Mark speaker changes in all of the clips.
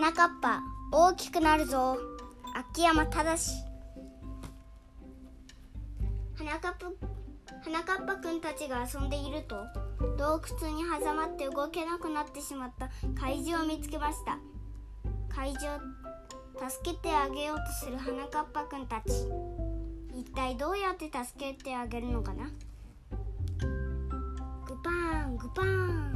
Speaker 1: 花かっぱ大きくなるぞ。秋山正花かっぱ花かっぱくんたちが遊んでいると洞窟に挟まって動けなくなってしまった。怪獣を見つけました。怪獣助けてあげようとする花かっぱくんたち。一体どうやって助けてあげるのかな？グパーングパーン。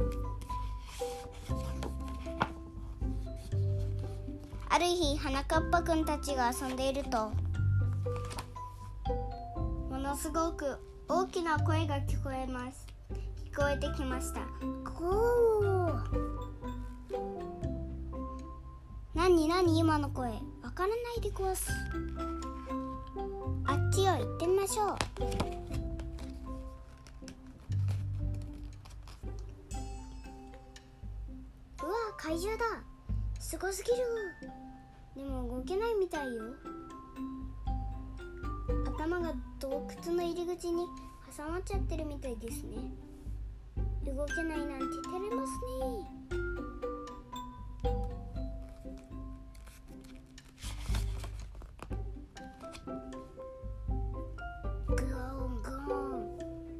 Speaker 1: ある日花かっぱくんたちが遊んでいるとものすごく大きな声が聞こえます。聞こえてきました。ゴー。何何今の声。わからないでごわす。あっちへ行ってみましょう。うわ怪獣だ。すごすぎる。でも動けないみたいよ。頭が洞窟の入り口に挟まっちゃってるみたいですね。動けないなんて照れますね。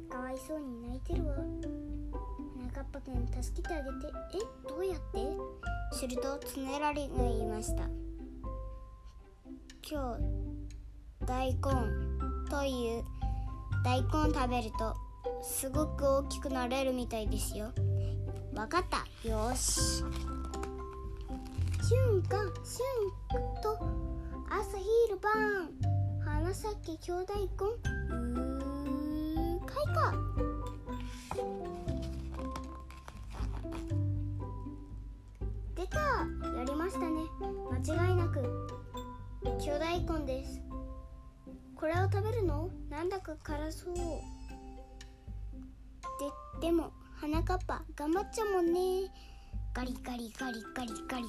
Speaker 1: かわいそうに泣いてるわ。中っぱくん助けてあげて。えどうやって？するとつねらりが言いました。今日大根という大根を食べるとすごく大きくなれるみたいですよ。わかった？よし。瞬間瞬と朝昼晩花咲き兄弟根。うー開花。出た。やりましたね。間違いなく。兄弟根です。これを食べるの？なんだか辛そう。ででも花かっぱ頑張っちゃうもんね。ガリガリガリガリガリ。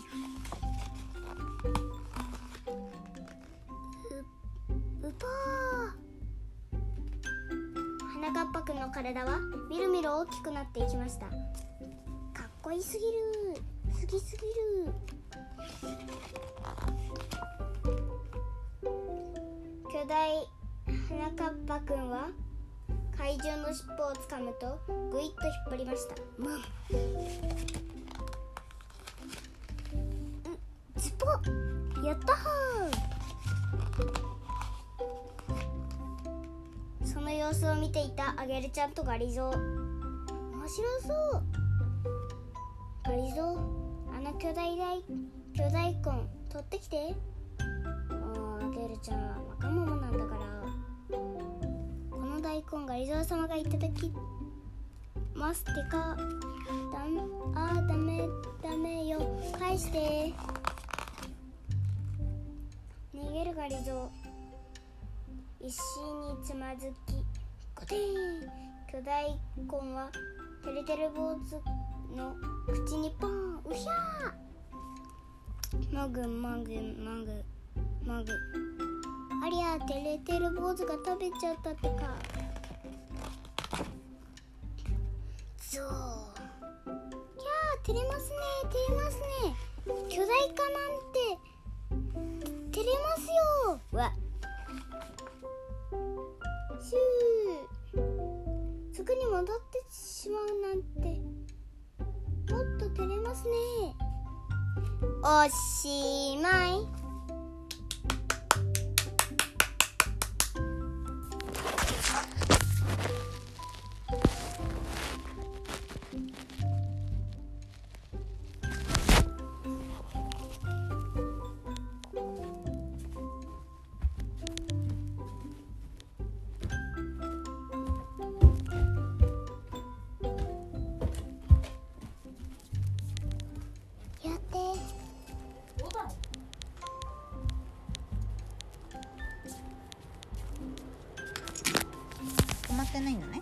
Speaker 1: ううぽー。花かっぱくんの体はみるみる大きくなっていきました。かっこいいすぎる。すぎすぎる。巨大花かっぱくんは怪獣の尻尾をつかむとぐいっと引っ張りました。むうズポやったーその様子を見ていたアゲルちゃんとガリゾウ面白そう。ガリゾウあの巨大大巨大根取ってきて。もうアゲルちゃん大根がリゾー様がいただきますってかだあーダメダメよ。返して。逃げるがリゾー。一心につまずき。コテ巨大根はてるてる坊主の口にポン。うひゃー。もぐもぐもぐもぐ。ありゃてれてる坊主が食べちゃったってか。そう。キャー照れますね照れますね。巨大化なんて照れますよ。わ。シュー。すぐに戻ってしまうなんてもっと照れますね。おしまい。
Speaker 2: ゃないのね。